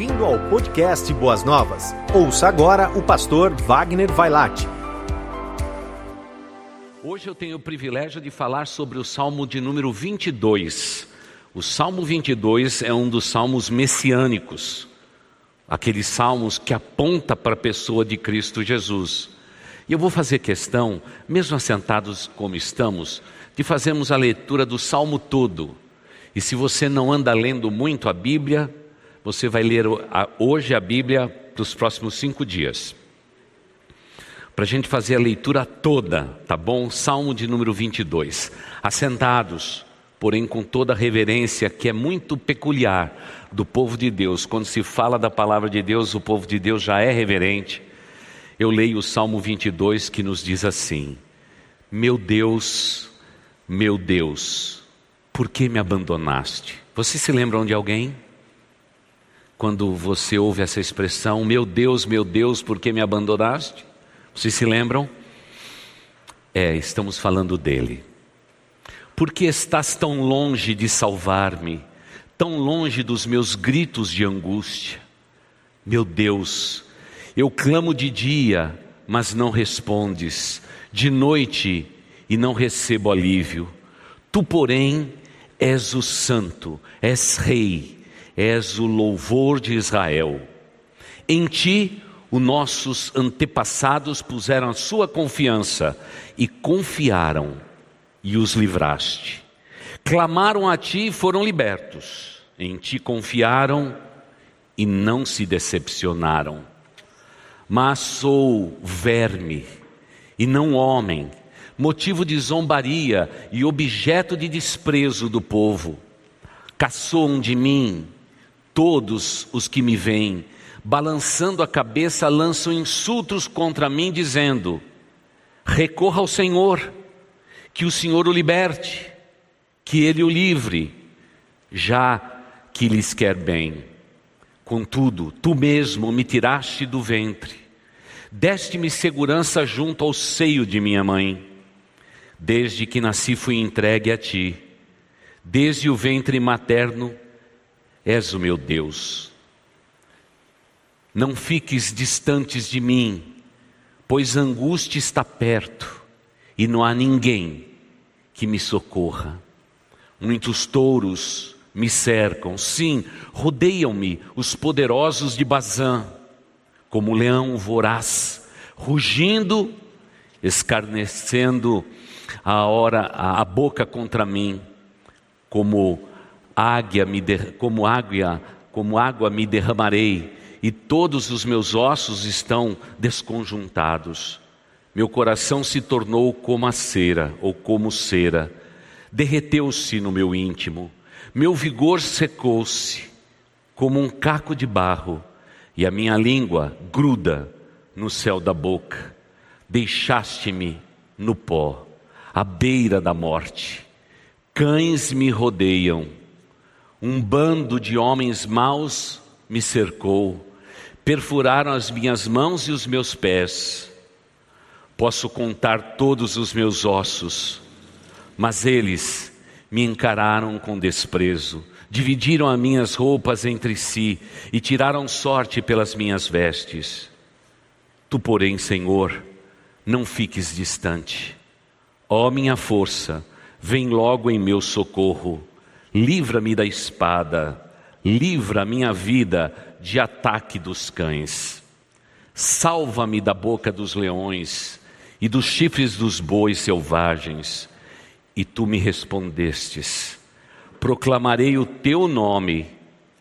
Bem-vindo ao podcast Boas Novas. Ouça agora o pastor Wagner Vailate. Hoje eu tenho o privilégio de falar sobre o Salmo de número 22. O Salmo 22 é um dos salmos messiânicos, aqueles salmos que aponta para a pessoa de Cristo Jesus. E eu vou fazer questão, mesmo assentados como estamos, de fazermos a leitura do salmo todo. E se você não anda lendo muito a Bíblia, você vai ler hoje a Bíblia para os próximos cinco dias. Para a gente fazer a leitura toda, tá bom? Salmo de número 22. Assentados, porém com toda a reverência que é muito peculiar do povo de Deus. Quando se fala da palavra de Deus, o povo de Deus já é reverente. Eu leio o Salmo 22 que nos diz assim: Meu Deus, meu Deus por que me abandonaste? Você se lembra de alguém? Quando você ouve essa expressão, meu Deus, meu Deus, por que me abandonaste? Vocês se lembram? É, estamos falando dele. Por que estás tão longe de salvar-me, tão longe dos meus gritos de angústia? Meu Deus, eu clamo de dia, mas não respondes, de noite e não recebo alívio. Tu, porém, És o santo, és rei, és o louvor de Israel. Em ti, os nossos antepassados puseram a sua confiança e confiaram, e os livraste. Clamaram a ti e foram libertos. Em ti confiaram e não se decepcionaram. Mas sou verme e não homem motivo de zombaria e objeto de desprezo do povo. Caçoam de mim todos os que me veem, balançando a cabeça, lançam insultos contra mim, dizendo: Recorra ao Senhor, que o Senhor o liberte, que ele o livre, já que lhes quer bem. Contudo, tu mesmo me tiraste do ventre, deste-me segurança junto ao seio de minha mãe. Desde que nasci fui entregue a ti. Desde o ventre materno és o meu Deus. Não fiques distantes de mim, pois a angústia está perto e não há ninguém que me socorra. Muitos touros me cercam, sim, rodeiam-me os poderosos de Bazã, como leão voraz, rugindo, escarnecendo a hora a, boca contra mim, como águia me como água, como água me derramarei, e todos os meus ossos estão desconjuntados. Meu coração se tornou como a cera ou como cera, derreteu-se no meu íntimo. Meu vigor secou-se como um caco de barro, e a minha língua gruda no céu da boca. Deixaste-me no pó à beira da morte. Cães me rodeiam, um bando de homens maus me cercou, perfuraram as minhas mãos e os meus pés. Posso contar todos os meus ossos, mas eles me encararam com desprezo, dividiram as minhas roupas entre si e tiraram sorte pelas minhas vestes. Tu, porém, Senhor, não fiques distante Ó minha força, vem logo em meu socorro, livra-me da espada, livra a minha vida de ataque dos cães. Salva-me da boca dos leões e dos chifres dos bois selvagens. E tu me respondestes: Proclamarei o teu nome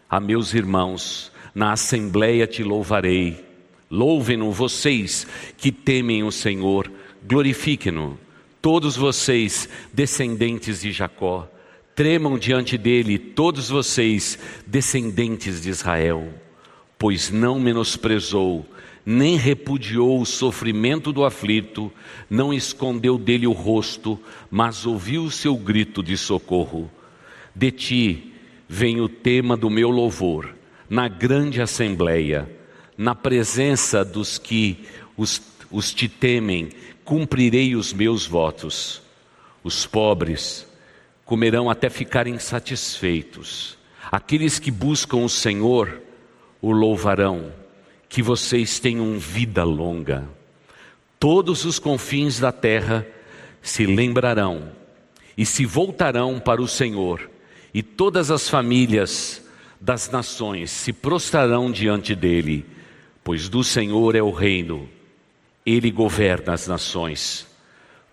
a meus irmãos, na assembleia te louvarei. Louvem-no vocês que temem o Senhor, glorifiquem-no Todos vocês, descendentes de Jacó, tremam diante dele, todos vocês, descendentes de Israel, pois não menosprezou, nem repudiou o sofrimento do aflito, não escondeu dele o rosto, mas ouviu o seu grito de socorro. De ti vem o tema do meu louvor, na grande assembleia, na presença dos que os, os te temem cumprirei os meus votos. Os pobres comerão até ficarem satisfeitos. Aqueles que buscam o Senhor o louvarão, que vocês tenham vida longa. Todos os confins da terra se lembrarão e se voltarão para o Senhor, e todas as famílias das nações se prostrarão diante dele, pois do Senhor é o reino, ele governa as nações.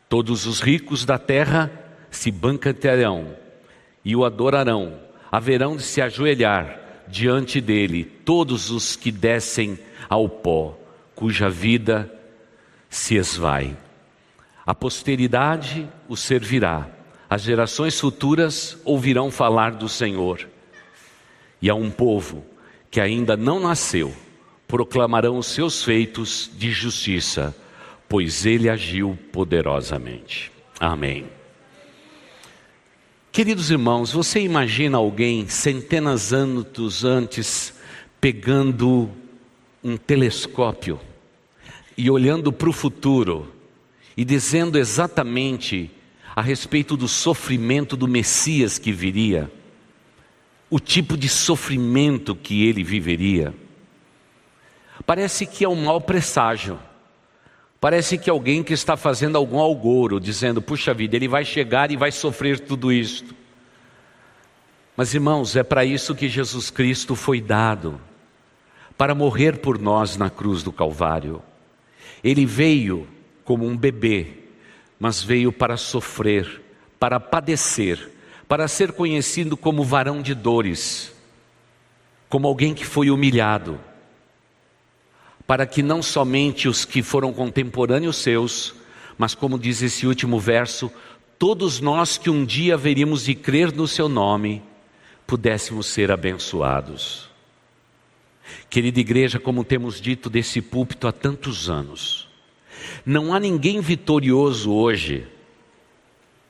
Todos os ricos da terra se banquetearão e o adorarão, haverão de se ajoelhar diante dele todos os que descem ao pó, cuja vida se esvai. A posteridade o servirá, as gerações futuras ouvirão falar do Senhor. E a um povo que ainda não nasceu, proclamarão os seus feitos de justiça, pois ele agiu poderosamente. Amém. Queridos irmãos, você imagina alguém centenas de anos antes pegando um telescópio e olhando para o futuro e dizendo exatamente a respeito do sofrimento do Messias que viria, o tipo de sofrimento que ele viveria. Parece que é um mau presságio. Parece que alguém que está fazendo algum algoro, dizendo: puxa vida, ele vai chegar e vai sofrer tudo isto. Mas irmãos, é para isso que Jesus Cristo foi dado para morrer por nós na cruz do Calvário. Ele veio como um bebê, mas veio para sofrer, para padecer, para ser conhecido como varão de dores, como alguém que foi humilhado para que não somente os que foram contemporâneos seus, mas como diz esse último verso, todos nós que um dia haveríamos de crer no seu nome, pudéssemos ser abençoados. Querida igreja, como temos dito desse púlpito há tantos anos, não há ninguém vitorioso hoje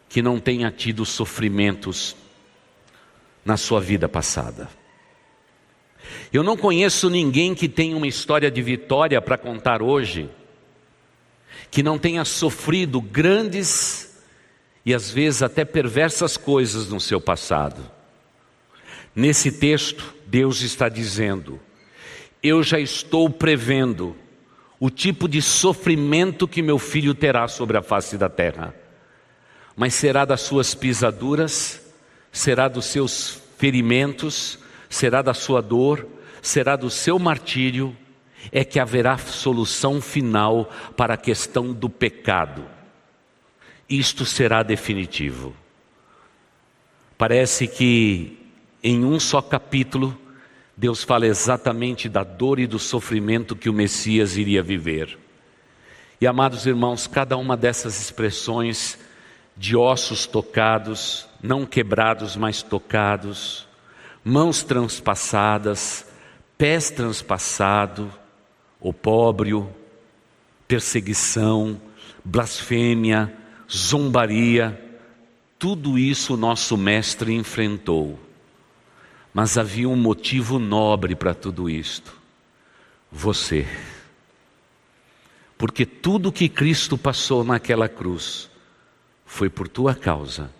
que não tenha tido sofrimentos na sua vida passada. Eu não conheço ninguém que tenha uma história de vitória para contar hoje, que não tenha sofrido grandes e às vezes até perversas coisas no seu passado. Nesse texto, Deus está dizendo: Eu já estou prevendo o tipo de sofrimento que meu filho terá sobre a face da terra, mas será das suas pisaduras, será dos seus ferimentos, será da sua dor, será do seu martírio, é que haverá solução final para a questão do pecado. Isto será definitivo. Parece que em um só capítulo, Deus fala exatamente da dor e do sofrimento que o Messias iria viver. E amados irmãos, cada uma dessas expressões de ossos tocados, não quebrados, mas tocados, mãos transpassadas, pés transpassados, opróbrio, perseguição, blasfêmia, zombaria, tudo isso o nosso mestre enfrentou. Mas havia um motivo nobre para tudo isto: você. Porque tudo que Cristo passou naquela cruz foi por tua causa,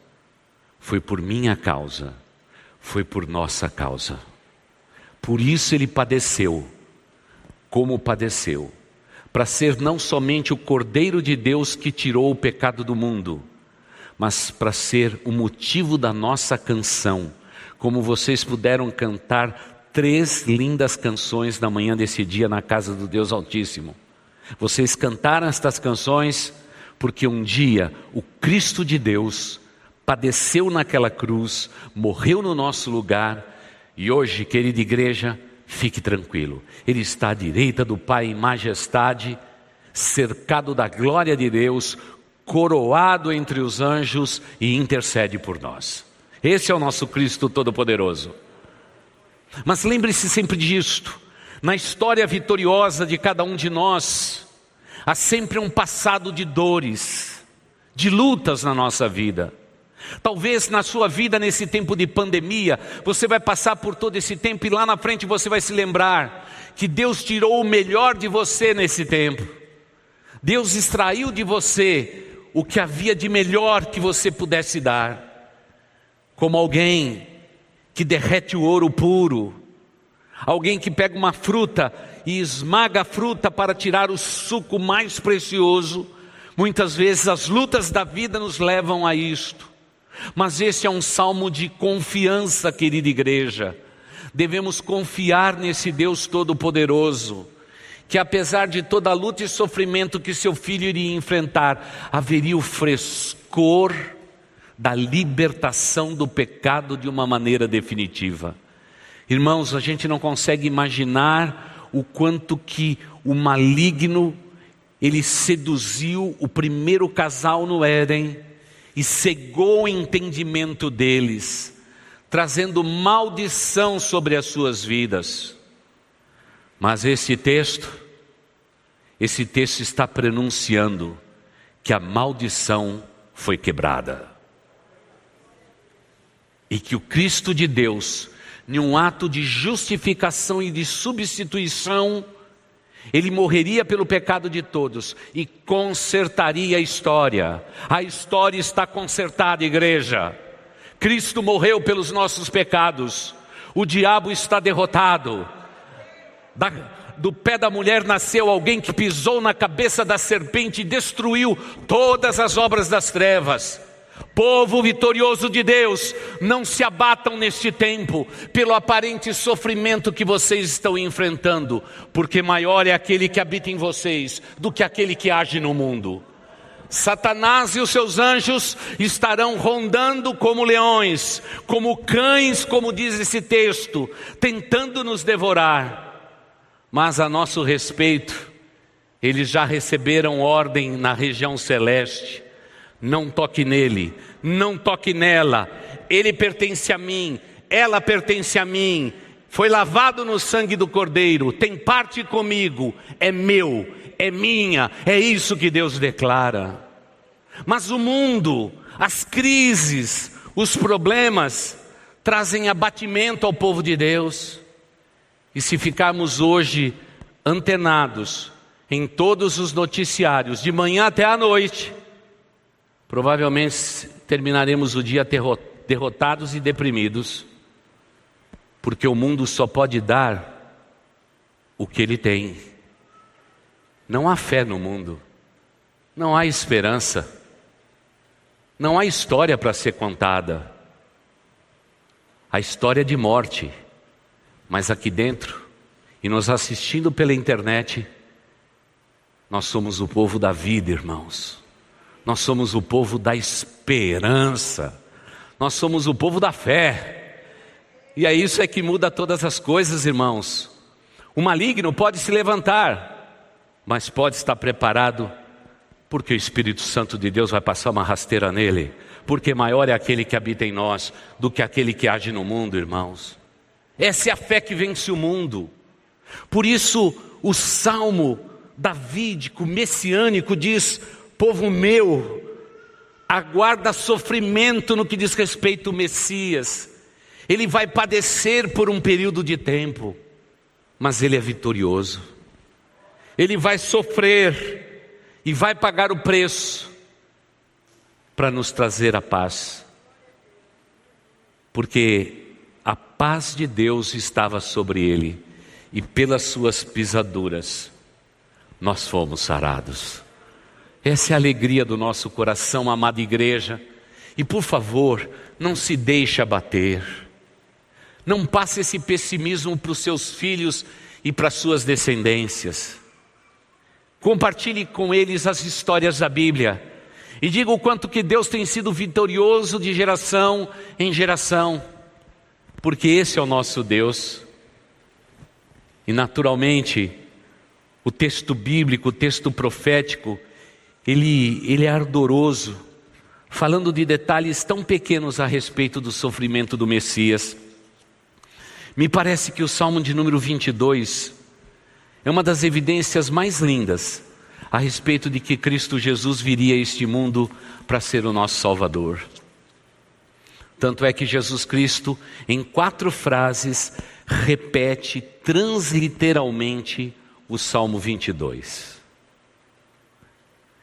foi por minha causa foi por nossa causa. Por isso ele padeceu, como padeceu, para ser não somente o Cordeiro de Deus que tirou o pecado do mundo, mas para ser o motivo da nossa canção, como vocês puderam cantar três lindas canções na manhã desse dia na casa do Deus Altíssimo. Vocês cantaram estas canções porque um dia o Cristo de Deus padeceu naquela cruz, morreu no nosso lugar e hoje, querida igreja, fique tranquilo, Ele está à direita do Pai em majestade, cercado da glória de Deus, coroado entre os anjos e intercede por nós. Esse é o nosso Cristo Todo-Poderoso. Mas lembre-se sempre disto: na história vitoriosa de cada um de nós, há sempre um passado de dores, de lutas na nossa vida. Talvez na sua vida, nesse tempo de pandemia, você vai passar por todo esse tempo e lá na frente você vai se lembrar que Deus tirou o melhor de você nesse tempo. Deus extraiu de você o que havia de melhor que você pudesse dar. Como alguém que derrete o ouro puro, Alguém que pega uma fruta e esmaga a fruta para tirar o suco mais precioso. Muitas vezes as lutas da vida nos levam a isto. Mas esse é um salmo de confiança, querida igreja. Devemos confiar nesse Deus Todo-Poderoso, que apesar de toda a luta e sofrimento que seu filho iria enfrentar, haveria o frescor da libertação do pecado de uma maneira definitiva. Irmãos, a gente não consegue imaginar o quanto que o maligno ele seduziu o primeiro casal no Éden e cegou o entendimento deles, trazendo maldição sobre as suas vidas. Mas esse texto, esse texto está pronunciando que a maldição foi quebrada. E que o Cristo de Deus em um ato de justificação e de substituição, ele morreria pelo pecado de todos e consertaria a história. A história está consertada, igreja. Cristo morreu pelos nossos pecados. O diabo está derrotado. Da, do pé da mulher nasceu alguém que pisou na cabeça da serpente e destruiu todas as obras das trevas. Povo vitorioso de Deus, não se abatam neste tempo pelo aparente sofrimento que vocês estão enfrentando, porque maior é aquele que habita em vocês do que aquele que age no mundo. Satanás e os seus anjos estarão rondando como leões, como cães, como diz esse texto, tentando nos devorar. Mas a nosso respeito, eles já receberam ordem na região celeste não toque nele, não toque nela, ele pertence a mim, ela pertence a mim, foi lavado no sangue do Cordeiro, tem parte comigo, é meu, é minha, é isso que Deus declara. Mas o mundo, as crises, os problemas trazem abatimento ao povo de Deus. E se ficarmos hoje antenados em todos os noticiários, de manhã até à noite, Provavelmente terminaremos o dia derrotados e deprimidos, porque o mundo só pode dar o que ele tem. Não há fé no mundo, não há esperança, não há história para ser contada. A história de morte, mas aqui dentro, e nos assistindo pela internet, nós somos o povo da vida, irmãos. Nós somos o povo da esperança. Nós somos o povo da fé. E é isso é que muda todas as coisas, irmãos. O maligno pode se levantar, mas pode estar preparado, porque o Espírito Santo de Deus vai passar uma rasteira nele, porque maior é aquele que habita em nós do que aquele que age no mundo, irmãos. Essa é a fé que vence o mundo. Por isso, o salmo davídico, messiânico, diz: povo meu, aguarda sofrimento no que diz respeito ao Messias. Ele vai padecer por um período de tempo, mas ele é vitorioso. Ele vai sofrer e vai pagar o preço para nos trazer a paz. Porque a paz de Deus estava sobre ele e pelas suas pisaduras nós fomos sarados. Essa é a alegria do nosso coração, amada igreja. E por favor, não se deixe abater. Não passe esse pessimismo para os seus filhos e para as suas descendências. Compartilhe com eles as histórias da Bíblia e diga o quanto que Deus tem sido vitorioso de geração em geração, porque esse é o nosso Deus. E naturalmente, o texto bíblico, o texto profético, ele, ele é ardoroso, falando de detalhes tão pequenos a respeito do sofrimento do Messias. Me parece que o Salmo de número 22 é uma das evidências mais lindas a respeito de que Cristo Jesus viria a este mundo para ser o nosso Salvador. Tanto é que Jesus Cristo, em quatro frases, repete transliteralmente o Salmo 22.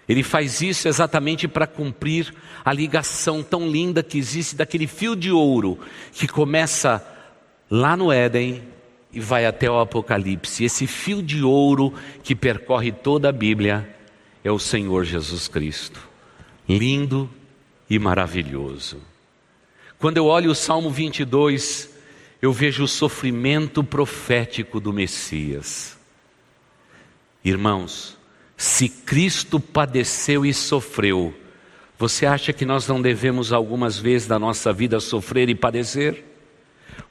Ele faz isso exatamente para cumprir a ligação tão linda que existe daquele fio de ouro que começa lá no Éden e vai até o Apocalipse. Esse fio de ouro que percorre toda a Bíblia é o Senhor Jesus Cristo. Lindo e maravilhoso. Quando eu olho o Salmo 22, eu vejo o sofrimento profético do Messias. Irmãos, se Cristo padeceu e sofreu, você acha que nós não devemos algumas vezes da nossa vida sofrer e padecer?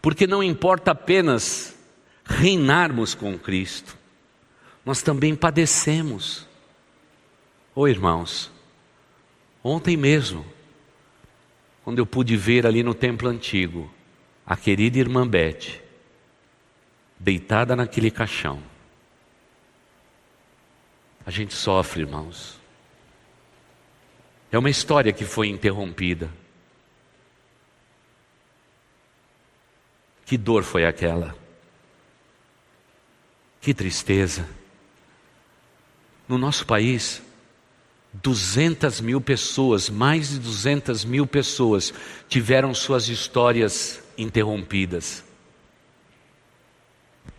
Porque não importa apenas reinarmos com Cristo, nós também padecemos. Ô oh, irmãos, ontem mesmo, quando eu pude ver ali no templo antigo, a querida irmã Beth, deitada naquele caixão, a gente sofre, irmãos. É uma história que foi interrompida. Que dor foi aquela? Que tristeza. No nosso país, 200 mil pessoas, mais de 200 mil pessoas, tiveram suas histórias interrompidas.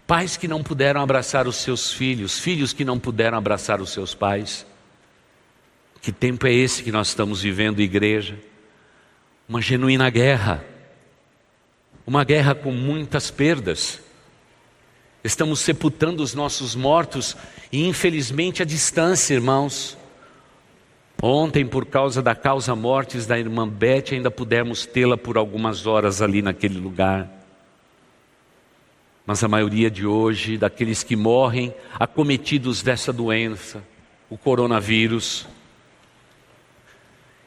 Pais que não puderam abraçar os seus filhos, filhos que não puderam abraçar os seus pais. Que tempo é esse que nós estamos vivendo, igreja? Uma genuína guerra, uma guerra com muitas perdas. Estamos sepultando os nossos mortos e, infelizmente, a distância, irmãos. Ontem, por causa da causa mortes da irmã Beth, ainda pudemos tê-la por algumas horas ali naquele lugar. Mas a maioria de hoje, daqueles que morrem acometidos dessa doença, o coronavírus,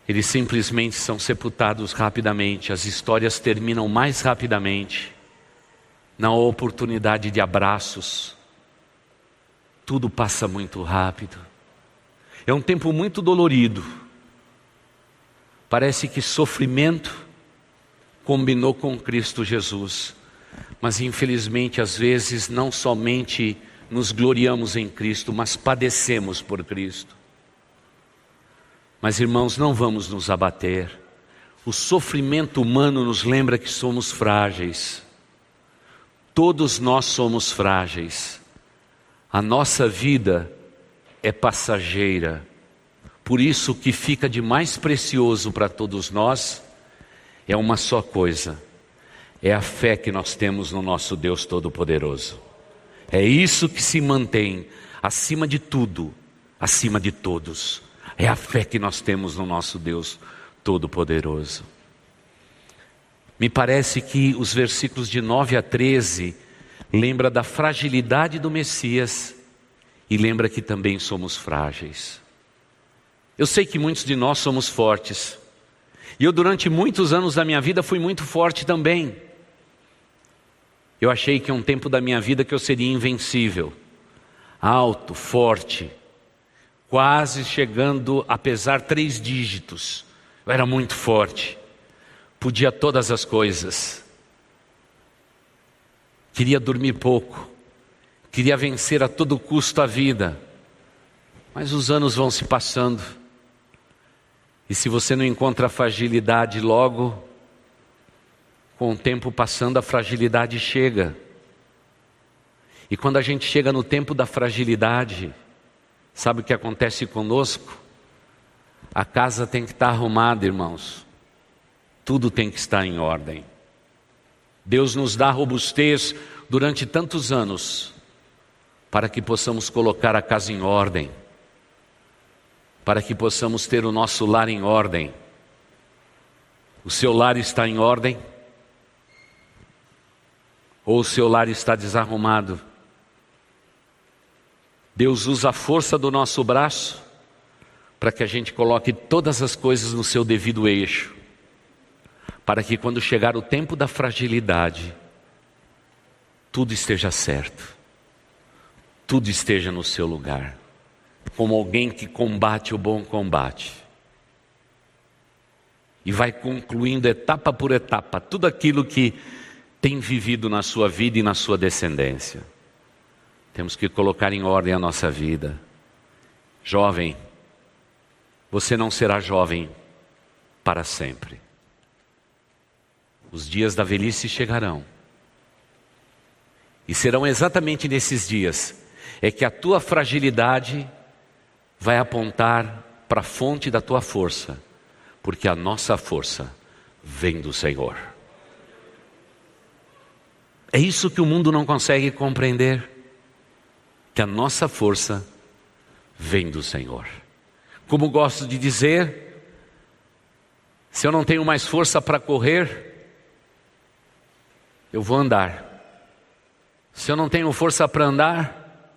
eles simplesmente são sepultados rapidamente, as histórias terminam mais rapidamente não há oportunidade de abraços. Tudo passa muito rápido. É um tempo muito dolorido. Parece que sofrimento combinou com Cristo Jesus. Mas infelizmente, às vezes, não somente nos gloriamos em Cristo, mas padecemos por Cristo. Mas irmãos, não vamos nos abater. O sofrimento humano nos lembra que somos frágeis. Todos nós somos frágeis. A nossa vida é passageira. Por isso, o que fica de mais precioso para todos nós é uma só coisa: é a fé que nós temos no nosso Deus Todo-Poderoso. É isso que se mantém acima de tudo, acima de todos. É a fé que nós temos no nosso Deus Todo-Poderoso. Me parece que os versículos de 9 a 13 lembra da fragilidade do Messias e lembra que também somos frágeis. Eu sei que muitos de nós somos fortes. E eu durante muitos anos da minha vida fui muito forte também. Eu achei que um tempo da minha vida que eu seria invencível, alto, forte, quase chegando a pesar três dígitos. Eu era muito forte. Podia todas as coisas. Queria dormir pouco, queria vencer a todo custo a vida, mas os anos vão se passando, e se você não encontra a fragilidade logo, com o tempo passando, a fragilidade chega. E quando a gente chega no tempo da fragilidade, sabe o que acontece conosco? A casa tem que estar arrumada, irmãos tudo tem que estar em ordem. Deus nos dá robustez durante tantos anos para que possamos colocar a casa em ordem, para que possamos ter o nosso lar em ordem. O seu lar está em ordem? Ou o seu lar está desarrumado? Deus usa a força do nosso braço para que a gente coloque todas as coisas no seu devido eixo para que quando chegar o tempo da fragilidade, tudo esteja certo, tudo esteja no seu lugar, como alguém que combate o bom combate. E vai concluindo etapa por etapa tudo aquilo que tem vivido na sua vida e na sua descendência. Temos que colocar em ordem a nossa vida. Jovem, você não será jovem para sempre. Os dias da velhice chegarão. E serão exatamente nesses dias é que a tua fragilidade vai apontar para a fonte da tua força, porque a nossa força vem do Senhor. É isso que o mundo não consegue compreender, que a nossa força vem do Senhor. Como gosto de dizer, se eu não tenho mais força para correr, eu vou andar. Se eu não tenho força para andar,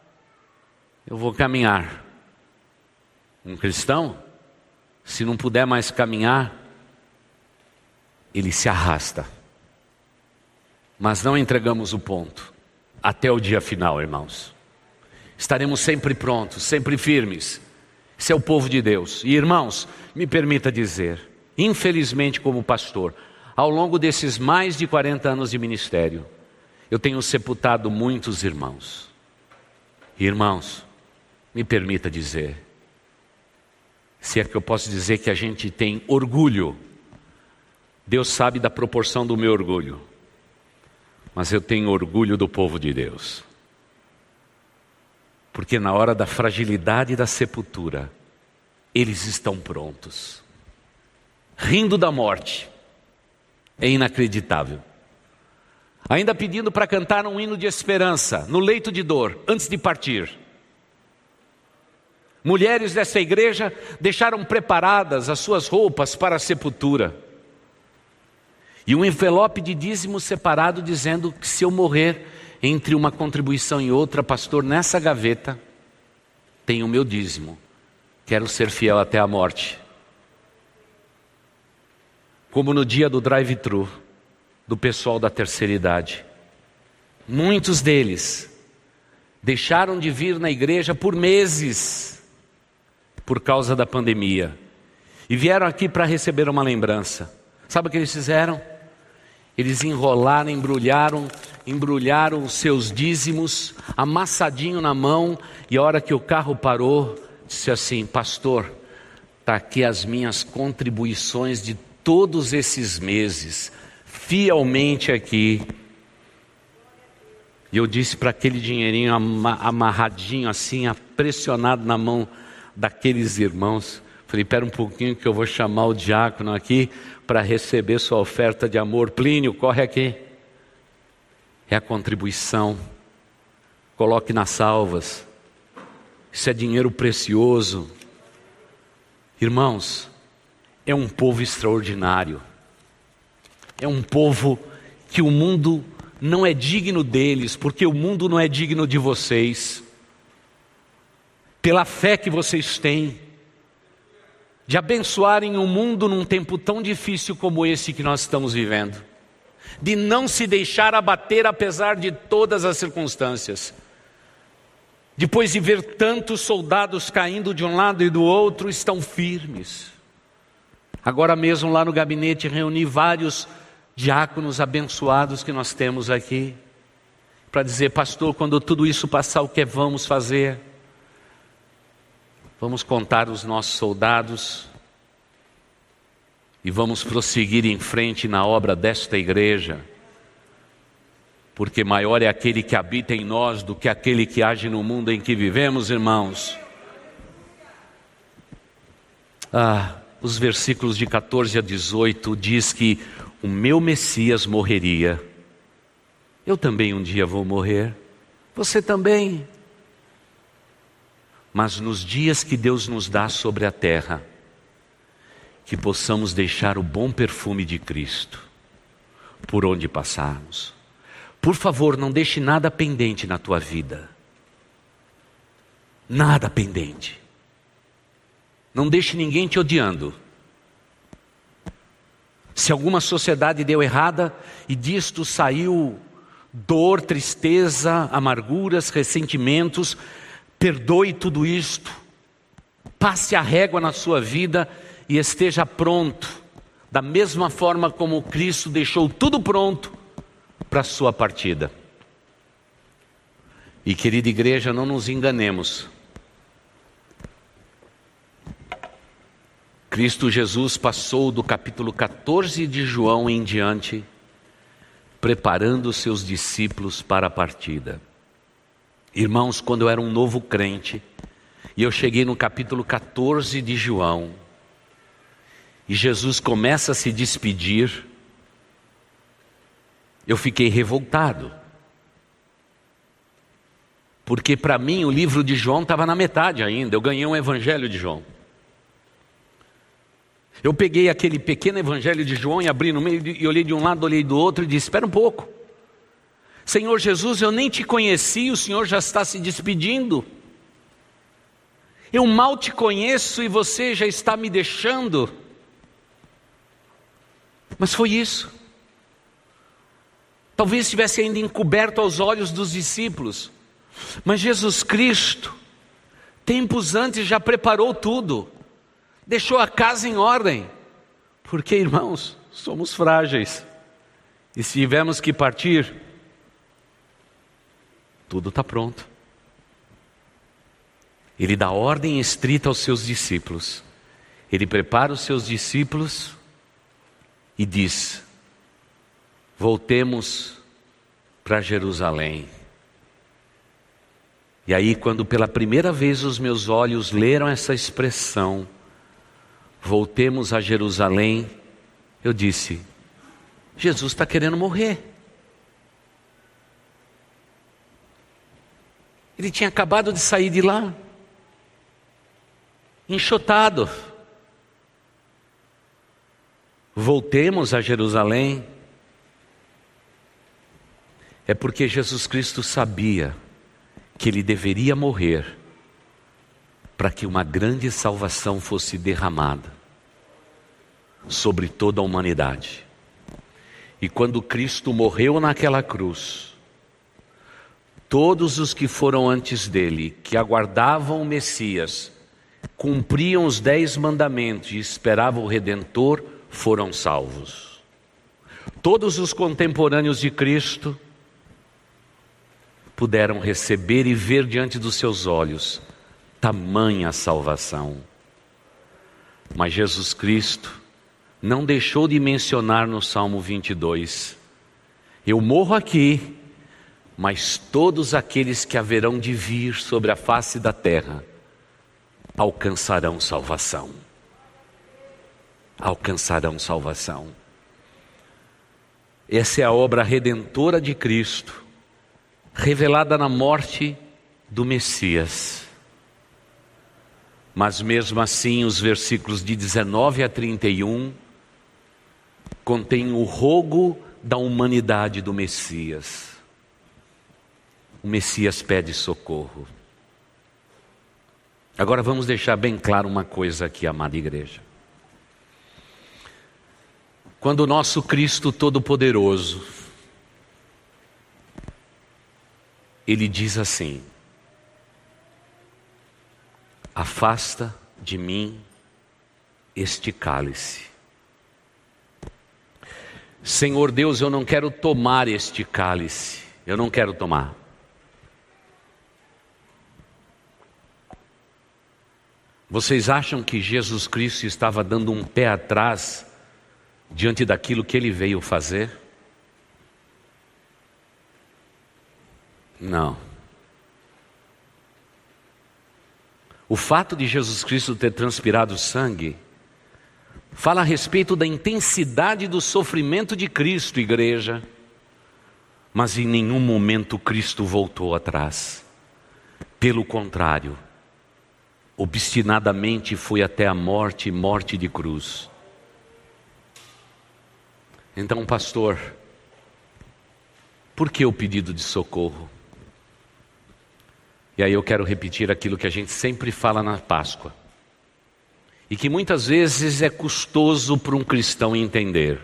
eu vou caminhar. Um cristão, se não puder mais caminhar, ele se arrasta. Mas não entregamos o ponto até o dia final, irmãos. Estaremos sempre prontos, sempre firmes. Esse é o povo de Deus. E irmãos, me permita dizer, infelizmente, como pastor, ao longo desses mais de 40 anos de ministério, eu tenho sepultado muitos irmãos. Irmãos, me permita dizer, se é que eu posso dizer que a gente tem orgulho, Deus sabe da proporção do meu orgulho, mas eu tenho orgulho do povo de Deus. Porque na hora da fragilidade da sepultura, eles estão prontos, rindo da morte, é inacreditável. Ainda pedindo para cantar um hino de esperança no leito de dor, antes de partir. Mulheres dessa igreja deixaram preparadas as suas roupas para a sepultura. E um envelope de dízimo separado dizendo que se eu morrer entre uma contribuição e outra, pastor, nessa gaveta tem o meu dízimo. Quero ser fiel até a morte. Como no dia do drive-thru do pessoal da terceira idade. Muitos deles deixaram de vir na igreja por meses por causa da pandemia. E vieram aqui para receber uma lembrança. Sabe o que eles fizeram? Eles enrolaram, embrulharam, embrulharam os seus dízimos, amassadinho na mão, e a hora que o carro parou, disse assim: Pastor, está aqui as minhas contribuições de todos esses meses, fielmente aqui. E eu disse para aquele dinheirinho amarradinho assim, pressionado na mão daqueles irmãos. Falei, espera um pouquinho que eu vou chamar o diácono aqui para receber sua oferta de amor. Plínio, corre aqui. É a contribuição. Coloque nas salvas. Isso é dinheiro precioso. Irmãos, é um povo extraordinário. É um povo que o mundo não é digno deles, porque o mundo não é digno de vocês pela fé que vocês têm, de abençoarem o mundo num tempo tão difícil como esse que nós estamos vivendo, de não se deixar abater apesar de todas as circunstâncias. Depois de ver tantos soldados caindo de um lado e do outro, estão firmes. Agora mesmo lá no gabinete reuni vários diáconos abençoados que nós temos aqui, para dizer, pastor, quando tudo isso passar, o que vamos fazer? Vamos contar os nossos soldados e vamos prosseguir em frente na obra desta igreja, porque maior é aquele que habita em nós do que aquele que age no mundo em que vivemos, irmãos. Ah, os versículos de 14 a 18 diz que o meu Messias morreria. Eu também um dia vou morrer. Você também mas nos dias que Deus nos dá sobre a terra, que possamos deixar o bom perfume de Cristo por onde passarmos. Por favor, não deixe nada pendente na tua vida. Nada pendente. Não deixe ninguém te odiando. Se alguma sociedade deu errada e disto saiu dor, tristeza, amarguras, ressentimentos, Perdoe tudo isto, passe a régua na sua vida e esteja pronto, da mesma forma como Cristo deixou tudo pronto para a sua partida. E querida igreja, não nos enganemos. Cristo Jesus passou do capítulo 14 de João em diante, preparando seus discípulos para a partida. Irmãos, quando eu era um novo crente, e eu cheguei no capítulo 14 de João, e Jesus começa a se despedir, eu fiquei revoltado. Porque para mim o livro de João estava na metade ainda, eu ganhei um evangelho de João. Eu peguei aquele pequeno evangelho de João e abri no meio e olhei de um lado, olhei do outro e disse: Espera um pouco. Senhor Jesus, eu nem te conheci, o Senhor já está se despedindo. Eu mal te conheço e você já está me deixando. Mas foi isso. Talvez estivesse ainda encoberto aos olhos dos discípulos. Mas Jesus Cristo, tempos antes, já preparou tudo deixou a casa em ordem. Porque, irmãos, somos frágeis. E se tivermos que partir, tudo está pronto. Ele dá ordem estrita aos seus discípulos. Ele prepara os seus discípulos e diz: Voltemos para Jerusalém. E aí, quando pela primeira vez os meus olhos leram essa expressão, voltemos a Jerusalém, eu disse: Jesus está querendo morrer. Ele tinha acabado de sair de lá, enxotado. Voltemos a Jerusalém. É porque Jesus Cristo sabia que ele deveria morrer para que uma grande salvação fosse derramada sobre toda a humanidade. E quando Cristo morreu naquela cruz, todos os que foram antes dele, que aguardavam o Messias, cumpriam os dez mandamentos e esperavam o Redentor, foram salvos. Todos os contemporâneos de Cristo puderam receber e ver diante dos seus olhos tamanha salvação. Mas Jesus Cristo não deixou de mencionar no Salmo 22: Eu morro aqui, mas todos aqueles que haverão de vir sobre a face da terra alcançarão salvação. Alcançarão salvação. Essa é a obra redentora de Cristo, revelada na morte do Messias. Mas mesmo assim, os versículos de 19 a 31 contêm o rogo da humanidade do Messias. O Messias pede socorro. Agora vamos deixar bem claro uma coisa aqui, amada igreja. Quando o nosso Cristo Todo-Poderoso, Ele diz assim: Afasta de mim este cálice. Senhor Deus, eu não quero tomar este cálice, eu não quero tomar. Vocês acham que Jesus Cristo estava dando um pé atrás diante daquilo que ele veio fazer? Não. O fato de Jesus Cristo ter transpirado sangue fala a respeito da intensidade do sofrimento de Cristo, igreja. Mas em nenhum momento Cristo voltou atrás. Pelo contrário, obstinadamente foi até a morte morte de cruz. Então, pastor, por que o pedido de socorro? E aí eu quero repetir aquilo que a gente sempre fala na Páscoa. E que muitas vezes é custoso para um cristão entender.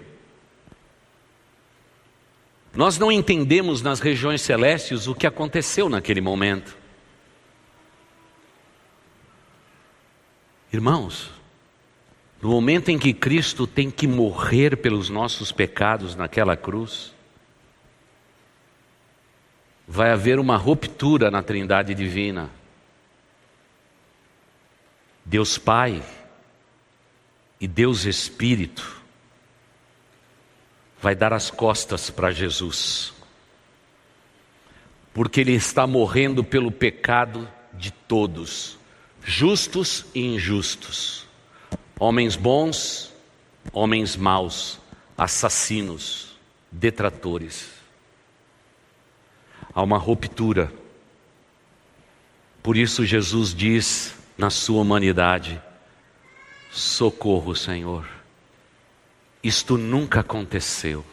Nós não entendemos nas regiões celestes o que aconteceu naquele momento. Irmãos, no momento em que Cristo tem que morrer pelos nossos pecados naquela cruz, vai haver uma ruptura na Trindade Divina. Deus Pai e Deus Espírito vai dar as costas para Jesus, porque Ele está morrendo pelo pecado de todos, justos e injustos, homens bons, homens maus, assassinos, detratores. Há uma ruptura. Por isso Jesus diz na sua humanidade: socorro, Senhor. Isto nunca aconteceu,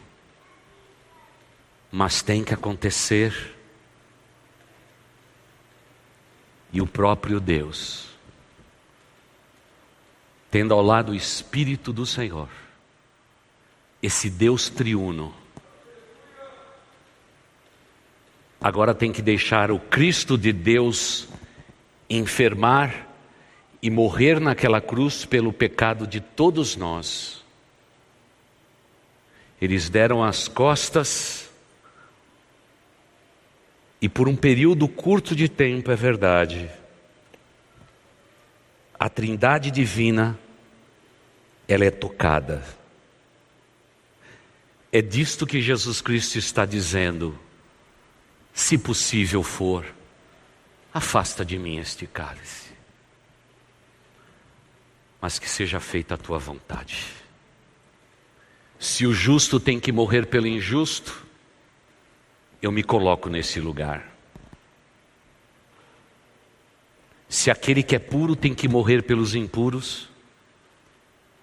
mas tem que acontecer. E o próprio Deus, tendo ao lado o Espírito do Senhor, esse Deus triuno, agora tem que deixar o Cristo de Deus enfermar e morrer naquela cruz pelo pecado de todos nós. Eles deram as costas e por um período curto de tempo, é verdade, a Trindade divina ela é tocada. É disto que Jesus Cristo está dizendo: se possível for, afasta de mim este cálice, mas que seja feita a tua vontade. Se o justo tem que morrer pelo injusto, eu me coloco nesse lugar. Se aquele que é puro tem que morrer pelos impuros,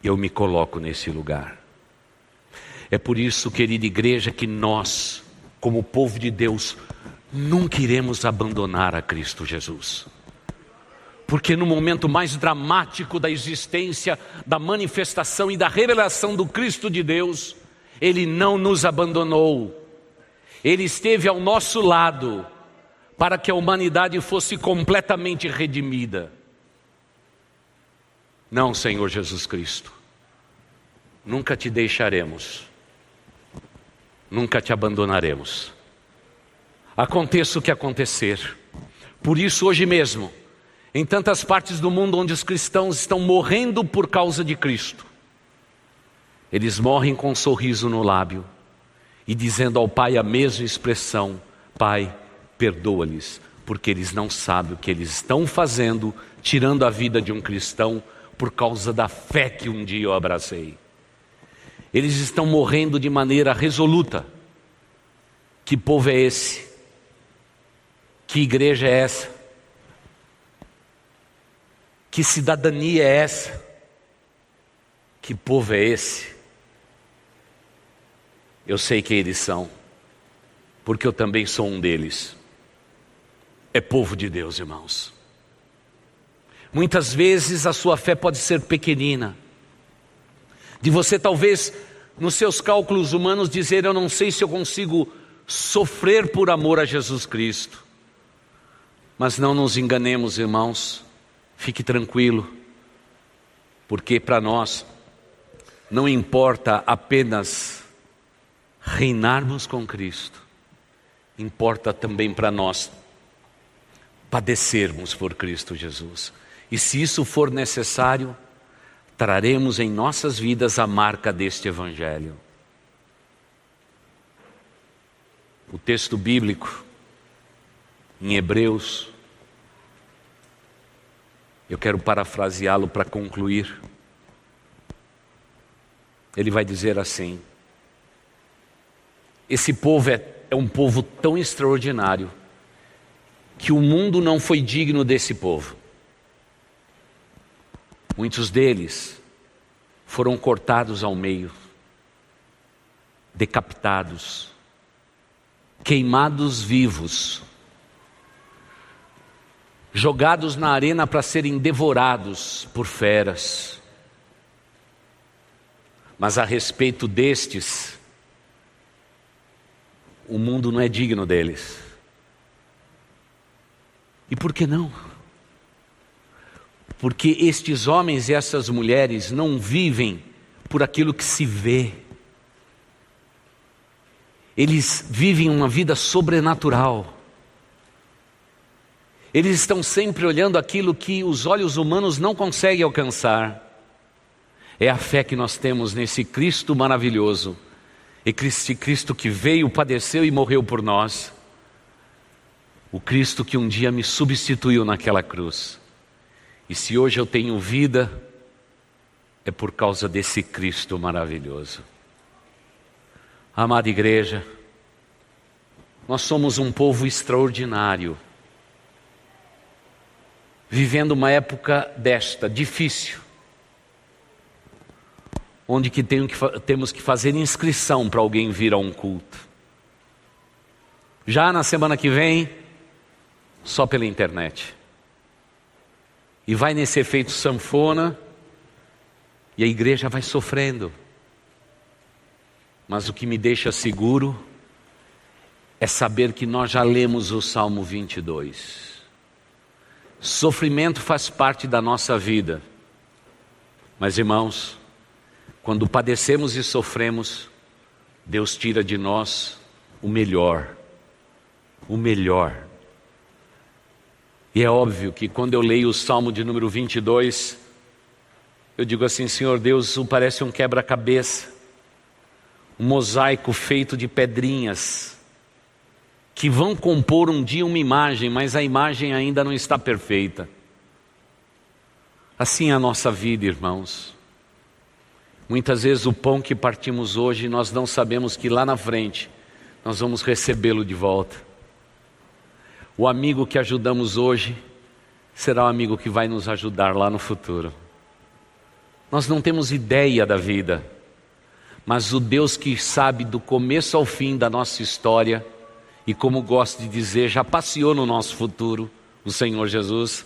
eu me coloco nesse lugar. É por isso, querida igreja, que nós, como povo de Deus, nunca iremos abandonar a Cristo Jesus. Porque no momento mais dramático da existência, da manifestação e da revelação do Cristo de Deus, Ele não nos abandonou. Ele esteve ao nosso lado para que a humanidade fosse completamente redimida. Não, Senhor Jesus Cristo, nunca te deixaremos, nunca te abandonaremos aconteça o que acontecer. Por isso, hoje mesmo, em tantas partes do mundo onde os cristãos estão morrendo por causa de Cristo, eles morrem com um sorriso no lábio e dizendo ao Pai a mesma expressão: Pai, perdoa-lhes, porque eles não sabem o que eles estão fazendo, tirando a vida de um cristão por causa da fé que um dia eu abracei. Eles estão morrendo de maneira resoluta. Que povo é esse? Que igreja é essa? Que cidadania é essa? Que povo é esse? Eu sei quem eles são, porque eu também sou um deles. É povo de Deus, irmãos. Muitas vezes a sua fé pode ser pequenina, de você talvez nos seus cálculos humanos dizer: Eu não sei se eu consigo sofrer por amor a Jesus Cristo. Mas não nos enganemos, irmãos, fique tranquilo, porque para nós não importa apenas reinarmos com Cristo, importa também para nós padecermos por Cristo Jesus. E se isso for necessário, traremos em nossas vidas a marca deste Evangelho. O texto bíblico em Hebreus. Eu quero parafraseá-lo para concluir. Ele vai dizer assim: Esse povo é, é um povo tão extraordinário que o mundo não foi digno desse povo. Muitos deles foram cortados ao meio, decapitados, queimados vivos jogados na arena para serem devorados por feras. Mas a respeito destes, o mundo não é digno deles. E por que não? Porque estes homens e essas mulheres não vivem por aquilo que se vê. Eles vivem uma vida sobrenatural. Eles estão sempre olhando aquilo que os olhos humanos não conseguem alcançar. É a fé que nós temos nesse Cristo maravilhoso, esse Cristo que veio, padeceu e morreu por nós, o Cristo que um dia me substituiu naquela cruz. E se hoje eu tenho vida, é por causa desse Cristo maravilhoso. Amada igreja, nós somos um povo extraordinário, vivendo uma época desta, difícil, onde que, que temos que fazer inscrição para alguém vir a um culto. Já na semana que vem, só pela internet. E vai nesse efeito sanfona, e a igreja vai sofrendo. Mas o que me deixa seguro é saber que nós já lemos o Salmo 22. Sofrimento faz parte da nossa vida. Mas irmãos, quando padecemos e sofremos, Deus tira de nós o melhor. O melhor. E é óbvio que quando eu leio o Salmo de número 22, eu digo assim: Senhor Deus, parece um quebra-cabeça, um mosaico feito de pedrinhas, que vão compor um dia uma imagem, mas a imagem ainda não está perfeita. Assim é a nossa vida, irmãos. Muitas vezes o pão que partimos hoje, nós não sabemos que lá na frente nós vamos recebê-lo de volta. O amigo que ajudamos hoje será o amigo que vai nos ajudar lá no futuro. Nós não temos ideia da vida, mas o Deus que sabe do começo ao fim da nossa história, e como gosto de dizer, já passeou no nosso futuro, o Senhor Jesus,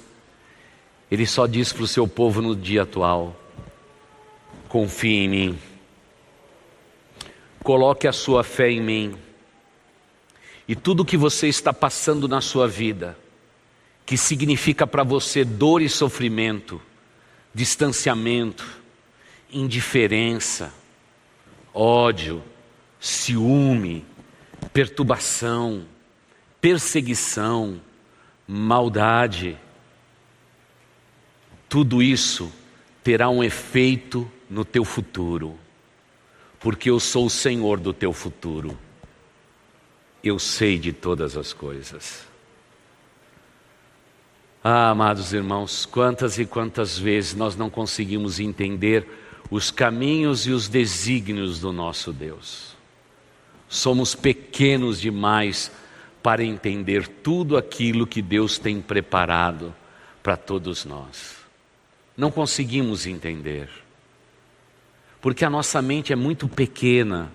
Ele só diz para o seu povo no dia atual: confie em mim, coloque a sua fé em mim. E tudo que você está passando na sua vida, que significa para você dor e sofrimento, distanciamento, indiferença, ódio, ciúme, perturbação, perseguição, maldade, tudo isso terá um efeito no teu futuro, porque eu sou o Senhor do teu futuro eu sei de todas as coisas. Ah, amados irmãos, quantas e quantas vezes nós não conseguimos entender os caminhos e os desígnios do nosso Deus. Somos pequenos demais para entender tudo aquilo que Deus tem preparado para todos nós. Não conseguimos entender, porque a nossa mente é muito pequena,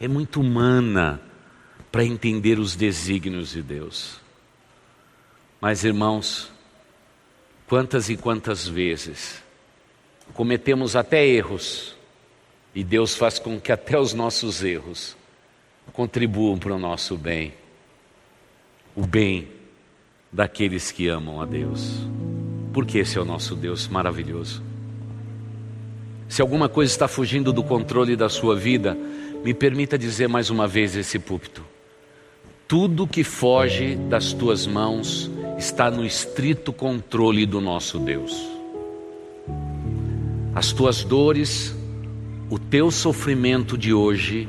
é muito humana para entender os desígnios de Deus. Mas, irmãos, quantas e quantas vezes cometemos até erros e Deus faz com que até os nossos erros contribuam para o nosso bem, o bem daqueles que amam a Deus, porque esse é o nosso Deus maravilhoso. Se alguma coisa está fugindo do controle da sua vida, me permita dizer mais uma vez esse púlpito. Tudo que foge das tuas mãos está no estrito controle do nosso Deus. As tuas dores, o teu sofrimento de hoje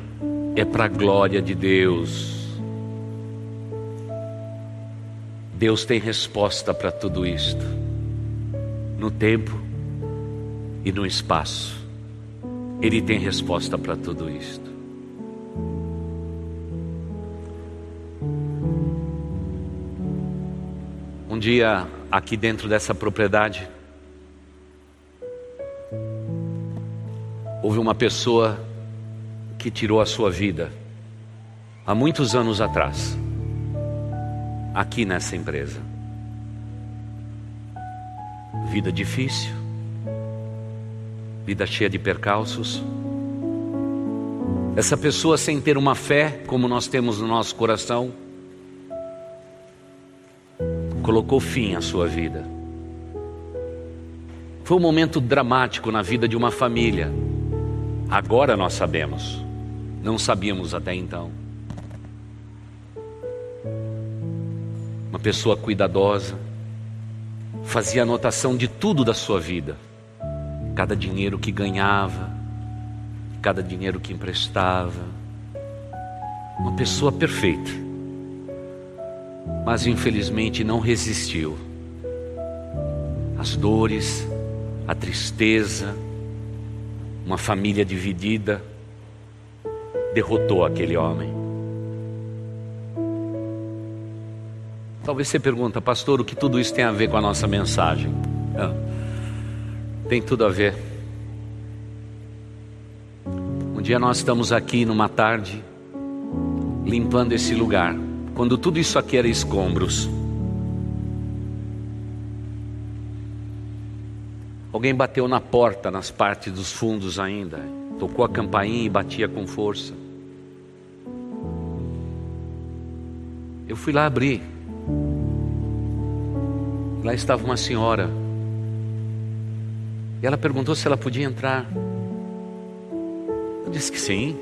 é para a glória de Deus. Deus tem resposta para tudo isto, no tempo e no espaço. Ele tem resposta para tudo isto. Um dia, aqui dentro dessa propriedade, houve uma pessoa que tirou a sua vida há muitos anos atrás, aqui nessa empresa. Vida difícil, vida cheia de percalços. Essa pessoa, sem ter uma fé como nós temos no nosso coração, colocou fim à sua vida. Foi um momento dramático na vida de uma família. Agora nós sabemos, não sabíamos até então. Uma pessoa cuidadosa, fazia anotação de tudo da sua vida, cada dinheiro que ganhava, cada dinheiro que emprestava, Uma pessoa perfeita. Mas infelizmente não resistiu. As dores, a tristeza, uma família dividida, derrotou aquele homem. Talvez você pergunta, pastor, o que tudo isso tem a ver com a nossa mensagem? Ah, tem tudo a ver. Um dia nós estamos aqui numa tarde, limpando esse lugar, quando tudo isso aqui era escombros. Alguém bateu na porta, nas partes dos fundos ainda, tocou a campainha e batia com força. Eu fui lá abrir. Lá estava uma senhora. E ela perguntou se ela podia entrar. Eu disse que sim.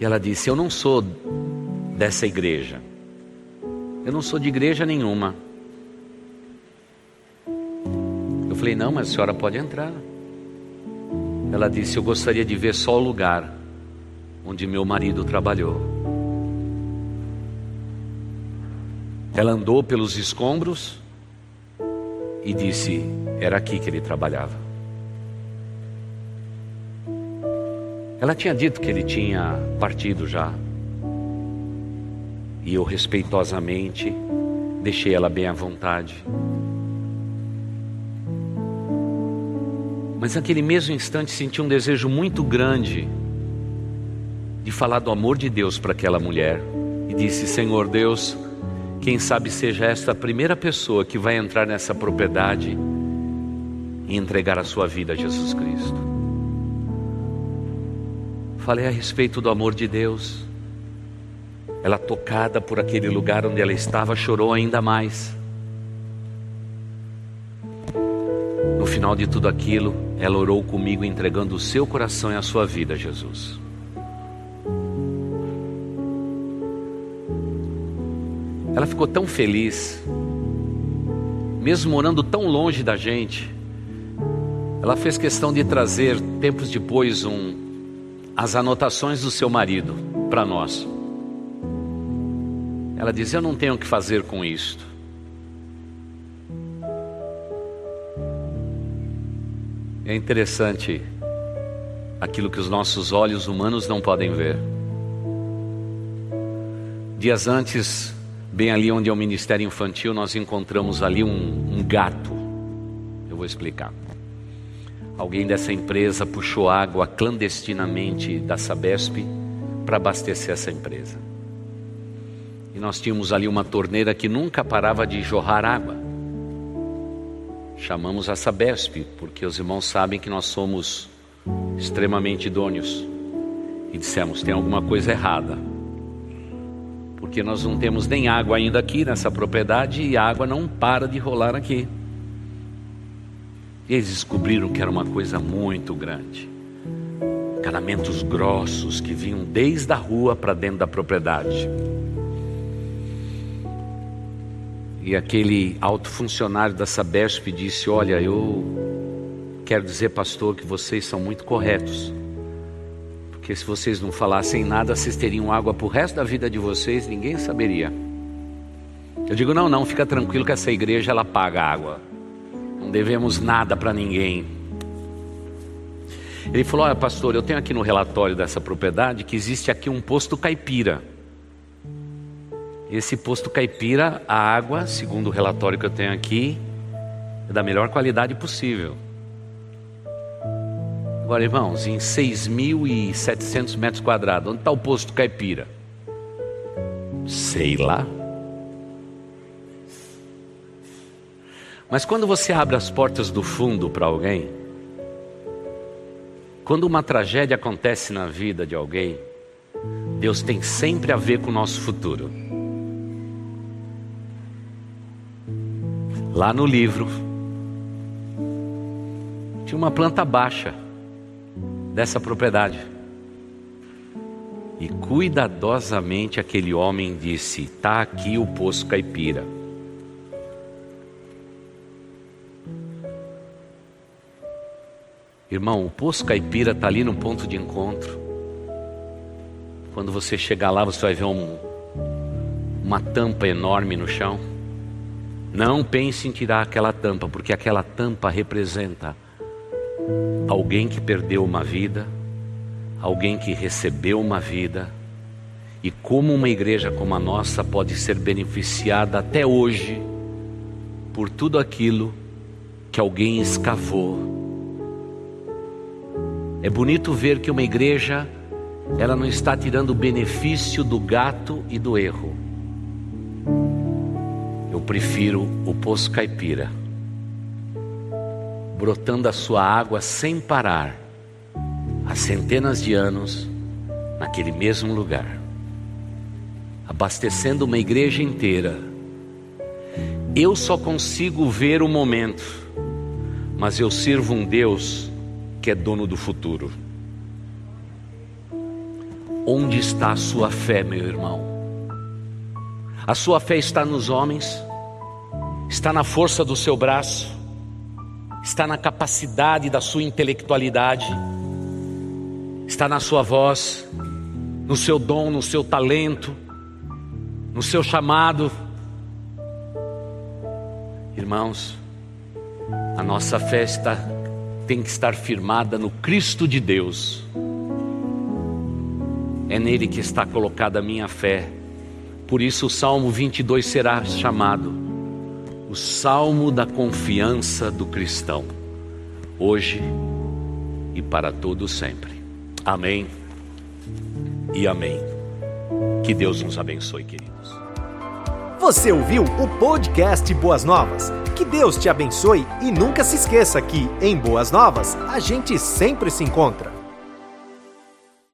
E ela disse: Eu não sou dessa igreja. Eu não sou de igreja nenhuma. Eu falei: Não, mas a senhora pode entrar. Ela disse: Eu gostaria de ver só o lugar onde meu marido trabalhou. Ela andou pelos escombros e disse: Era aqui que ele trabalhava. Ela tinha dito que ele tinha partido já. E eu respeitosamente deixei ela bem à vontade. Mas naquele mesmo instante senti um desejo muito grande de falar do amor de Deus para aquela mulher. E disse: Senhor Deus, quem sabe seja esta a primeira pessoa que vai entrar nessa propriedade e entregar a sua vida a Jesus Cristo falei a respeito do amor de Deus. Ela, tocada por aquele lugar onde ela estava, chorou ainda mais. No final de tudo aquilo, ela orou comigo, entregando o seu coração e a sua vida a Jesus. Ela ficou tão feliz, mesmo morando tão longe da gente. Ela fez questão de trazer, tempos depois, um, as anotações do seu marido para nós. Ela diz: Eu não tenho o que fazer com isto. É interessante aquilo que os nossos olhos humanos não podem ver. Dias antes, bem ali onde é o Ministério Infantil, nós encontramos ali um, um gato. Eu vou explicar. Alguém dessa empresa puxou água clandestinamente da Sabesp para abastecer essa empresa. E nós tínhamos ali uma torneira que nunca parava de jorrar água. Chamamos a Sabesp, porque os irmãos sabem que nós somos extremamente idôneos. E dissemos: tem alguma coisa errada. Porque nós não temos nem água ainda aqui nessa propriedade e a água não para de rolar aqui. Eles descobriram que era uma coisa muito grande. Encanamentos grossos que vinham desde a rua para dentro da propriedade. E aquele alto funcionário da Sabesp disse: Olha, eu quero dizer, pastor, que vocês são muito corretos. Porque se vocês não falassem nada, vocês teriam água para o resto da vida de vocês, ninguém saberia. Eu digo: Não, não, fica tranquilo que essa igreja ela paga água. Não devemos nada para ninguém. Ele falou: Olha, pastor, eu tenho aqui no relatório dessa propriedade que existe aqui um posto caipira. Esse posto caipira, a água, segundo o relatório que eu tenho aqui, é da melhor qualidade possível. Agora, irmãos, em 6.700 metros quadrados, onde está o posto caipira? Sei lá. Mas quando você abre as portas do fundo para alguém, quando uma tragédia acontece na vida de alguém, Deus tem sempre a ver com o nosso futuro. Lá no livro, tinha uma planta baixa dessa propriedade. E cuidadosamente aquele homem disse: Está aqui o poço caipira. Irmão, o Poço Caipira está ali no ponto de encontro. Quando você chegar lá, você vai ver um, uma tampa enorme no chão. Não pense em tirar aquela tampa, porque aquela tampa representa alguém que perdeu uma vida, alguém que recebeu uma vida, e como uma igreja como a nossa pode ser beneficiada até hoje por tudo aquilo que alguém escavou. É bonito ver que uma igreja ela não está tirando o benefício do gato e do erro. Eu prefiro o poço caipira, brotando a sua água sem parar, há centenas de anos, naquele mesmo lugar, abastecendo uma igreja inteira. Eu só consigo ver o momento, mas eu sirvo um Deus que é dono do futuro. Onde está a sua fé, meu irmão? A sua fé está nos homens, está na força do seu braço, está na capacidade da sua intelectualidade, está na sua voz, no seu dom, no seu talento, no seu chamado. Irmãos, a nossa fé está, tem que estar firmada no Cristo de Deus é nele que está colocada a minha fé. Por isso o Salmo 22 será chamado o Salmo da confiança do cristão, hoje e para todo sempre. Amém e amém. Que Deus nos abençoe, queridos. Você ouviu o podcast Boas Novas? Que Deus te abençoe e nunca se esqueça que, em Boas Novas, a gente sempre se encontra.